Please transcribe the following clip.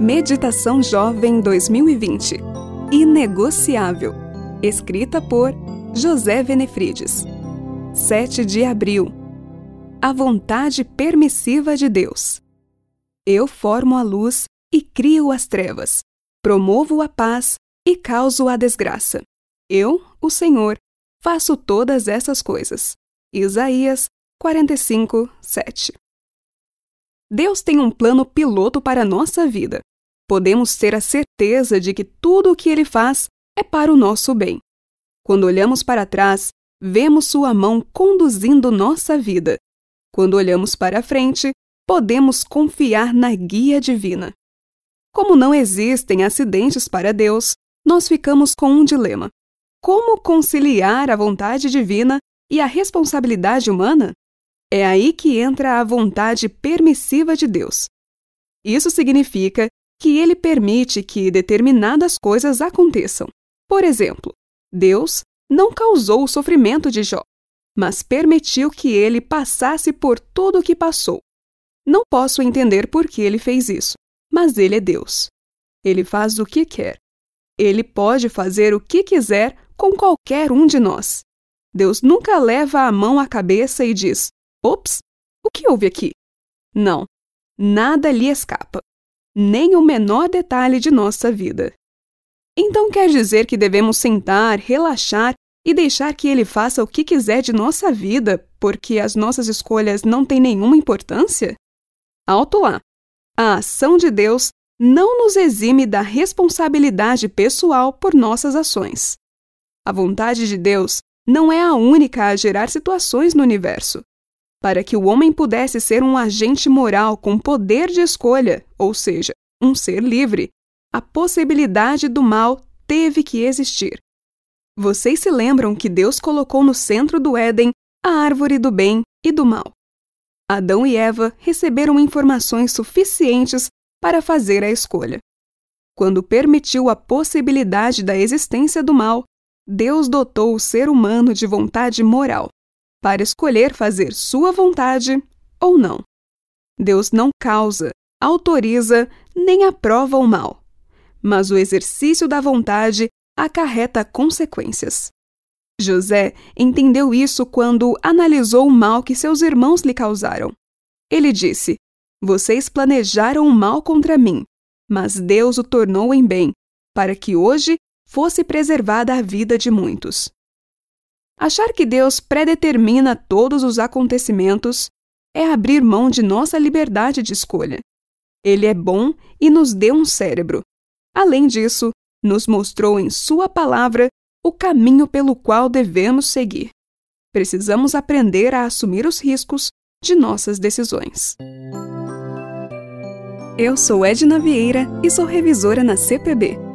Meditação Jovem 2020 Inegociável. Escrita por José Venefrides. 7 de abril. A vontade permissiva de Deus. Eu formo a luz e crio as trevas. Promovo a paz e causo a desgraça. Eu, o Senhor, faço todas essas coisas. Isaías 45, 7. Deus tem um plano piloto para a nossa vida. Podemos ter a certeza de que tudo o que Ele faz é para o nosso bem. Quando olhamos para trás, vemos Sua mão conduzindo nossa vida. Quando olhamos para frente, podemos confiar na guia divina. Como não existem acidentes para Deus, nós ficamos com um dilema: como conciliar a vontade divina e a responsabilidade humana? É aí que entra a vontade permissiva de Deus. Isso significa que ele permite que determinadas coisas aconteçam. Por exemplo, Deus não causou o sofrimento de Jó, mas permitiu que ele passasse por tudo o que passou. Não posso entender por que ele fez isso, mas ele é Deus. Ele faz o que quer. Ele pode fazer o que quiser com qualquer um de nós. Deus nunca leva a mão à cabeça e diz: Ops, o que houve aqui? Não, nada lhe escapa, nem o menor detalhe de nossa vida. Então quer dizer que devemos sentar, relaxar e deixar que ele faça o que quiser de nossa vida, porque as nossas escolhas não têm nenhuma importância? Alto lá! A ação de Deus não nos exime da responsabilidade pessoal por nossas ações. A vontade de Deus não é a única a gerar situações no universo. Para que o homem pudesse ser um agente moral com poder de escolha, ou seja, um ser livre, a possibilidade do mal teve que existir. Vocês se lembram que Deus colocou no centro do Éden a árvore do bem e do mal. Adão e Eva receberam informações suficientes para fazer a escolha. Quando permitiu a possibilidade da existência do mal, Deus dotou o ser humano de vontade moral para escolher fazer sua vontade ou não. Deus não causa, autoriza nem aprova o mal, mas o exercício da vontade acarreta consequências. José entendeu isso quando analisou o mal que seus irmãos lhe causaram. Ele disse: Vocês planejaram o mal contra mim, mas Deus o tornou em bem, para que hoje fosse preservada a vida de muitos. Achar que Deus predetermina todos os acontecimentos é abrir mão de nossa liberdade de escolha. Ele é bom e nos deu um cérebro. Além disso, nos mostrou em Sua palavra o caminho pelo qual devemos seguir. Precisamos aprender a assumir os riscos de nossas decisões. Eu sou Edna Vieira e sou revisora na CPB